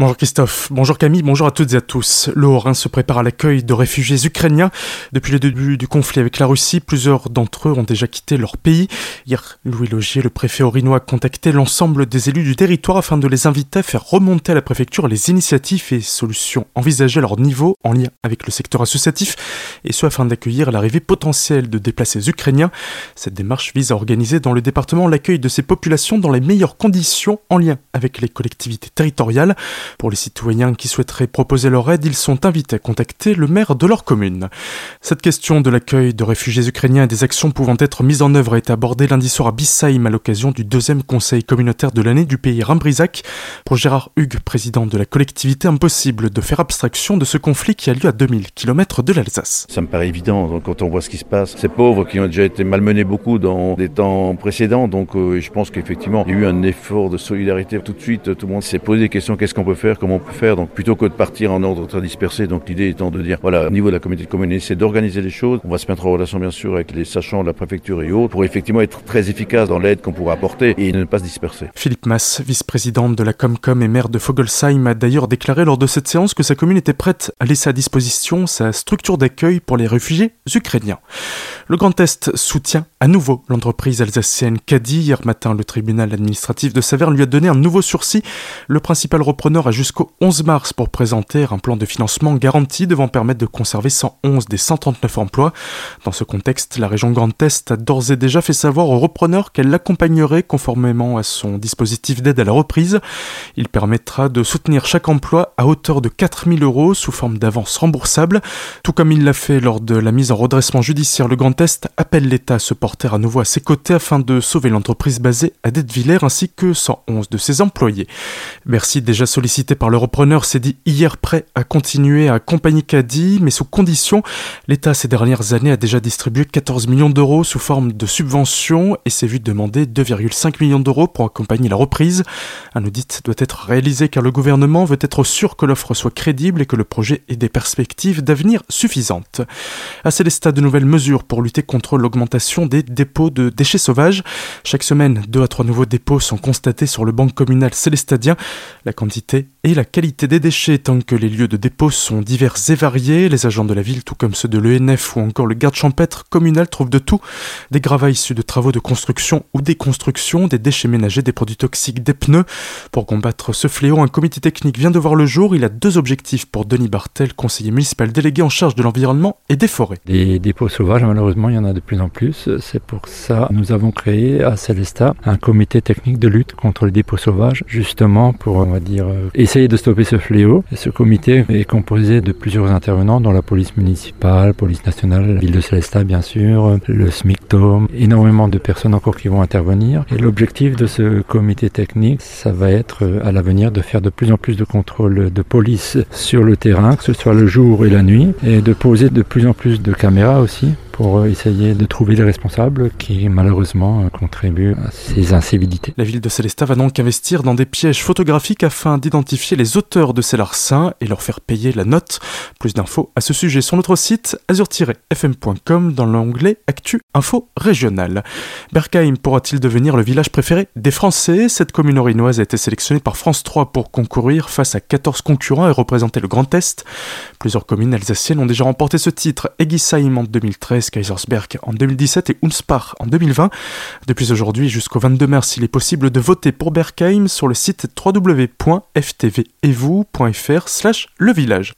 Bonjour Christophe, bonjour Camille, bonjour à toutes et à tous. Le Haut-Rhin se prépare à l'accueil de réfugiés ukrainiens. Depuis le début du conflit avec la Russie, plusieurs d'entre eux ont déjà quitté leur pays. Hier, Louis Logier, le préfet orinois, a contacté l'ensemble des élus du territoire afin de les inviter à faire remonter à la préfecture les initiatives et solutions envisagées à leur niveau en lien avec le secteur associatif, et ce afin d'accueillir l'arrivée potentielle de déplacés ukrainiens. Cette démarche vise à organiser dans le département l'accueil de ces populations dans les meilleures conditions en lien avec les collectivités territoriales. Pour les citoyens qui souhaiteraient proposer leur aide, ils sont invités à contacter le maire de leur commune. Cette question de l'accueil de réfugiés ukrainiens et des actions pouvant être mises en œuvre a été abordée lundi soir à Bissaïm à l'occasion du deuxième conseil communautaire de l'année du pays Rimbrisac. Pour Gérard Hugues, président de la collectivité, impossible de faire abstraction de ce conflit qui a lieu à 2000 km de l'Alsace. Ça me paraît évident quand on voit ce qui se passe. Ces pauvres qui ont déjà été malmenés beaucoup dans des temps précédents, donc euh, je pense qu'effectivement il y a eu un effort de solidarité tout de suite. Tout le monde s'est posé des questions qu'est-ce qu'on peut faire, comment on peut faire. Donc plutôt que de partir en ordre très dispersé, donc l'idée étant de dire, voilà, au niveau de la communauté de communes, c'est d'organiser les choses. On va se mettre en relation bien sûr avec les sachants de la préfecture et autres pour effectivement être très efficace dans l'aide qu'on pourra apporter et ne pas se disperser. Philippe Mass, vice-présidente de la Comcom et maire de Fogelsheim, a d'ailleurs déclaré lors de cette séance que sa commune était prête à laisser à disposition sa structure d'accueil pour les réfugiés ukrainiens. Le Grand Est soutient à nouveau l'entreprise alsacienne Caddy. Hier matin, le tribunal administratif de Saverne lui a donné un nouveau sursis. Le principal repreneur jusqu'au 11 mars pour présenter un plan de financement garanti devant permettre de conserver 111 des 139 emplois. Dans ce contexte, la région Grand Est a d'ores et déjà fait savoir au repreneur qu'elle l'accompagnerait conformément à son dispositif d'aide à la reprise. Il permettra de soutenir chaque emploi à hauteur de 4000 euros sous forme d'avance remboursable, tout comme il l'a fait lors de la mise en redressement judiciaire. Le Grand Est appelle l'État à se porter à nouveau à ses côtés afin de sauver l'entreprise basée à Dettevillers ainsi que 111 de ses employés. Bercy, déjà sollicité par le repreneur, s'est dit hier prêt à continuer à accompagner Caddy, mais sous condition. L'État, ces dernières années, a déjà distribué 14 millions d'euros sous forme de subventions et s'est vu demander 2,5 millions d'euros pour accompagner la reprise. Un audit doit être réalisé car le gouvernement veut être sûr que l'offre soit crédible et que le projet ait des perspectives d'avenir suffisantes. À Célestat, de nouvelles mesures pour lutter contre l'augmentation des dépôts de déchets sauvages. Chaque semaine, deux à trois nouveaux dépôts sont constatés sur le banc communal célestadien. La quantité et la qualité des déchets, tant que les lieux de dépôt sont divers et variés, les agents de la ville, tout comme ceux de l'ENF ou encore le garde champêtre communal, trouvent de tout. Des gravats issus de travaux de construction ou déconstruction, des déchets ménagers, des produits toxiques, des pneus. Pour combattre ce fléau, un comité technique vient de voir le jour. Il a deux objectifs pour Denis Bartel, conseiller municipal délégué en charge de l'environnement et des forêts. Des dépôts sauvages, malheureusement, il y en a de plus en plus. C'est pour ça que nous avons créé à Célestat un comité technique de lutte contre les dépôts sauvages, justement pour, on va dire, essayer de stopper ce fléau. Ce comité est composé de plusieurs intervenants, dont la police municipale, police nationale, la ville de Célestat, bien sûr, le SMICTOM, énormément de personnes encore qui vont intervenir. Et l'objectif de ce comité technique, ça va être à l'avenir de faire de plus en plus de contrôles de police sur le terrain, que ce soit le jour et la nuit, et de poser de plus en plus de caméras aussi pour euh, essayer de trouver les responsables qui malheureusement euh, contribuent à ces incivilités. La ville de Célestat va donc investir dans des pièges photographiques afin d'identifier les auteurs de ces larcins et leur faire payer la note. Plus d'infos à ce sujet sur notre site azur-fm.com dans l'onglet Actu Info Régionale. Berkheim pourra-t-il devenir le village préféré des Français? Cette commune orinoise a été sélectionnée par France 3 pour concourir face à 14 concurrents et représenter le Grand Est. Plusieurs communes alsaciennes ont déjà remporté ce titre. Egisheim en 2013, Kaisersberg en 2017 et Unspar en 2020. Depuis aujourd'hui jusqu'au 22 mars, il est possible de voter pour Berkheim sur le site www.ftvevou.fr slash le village.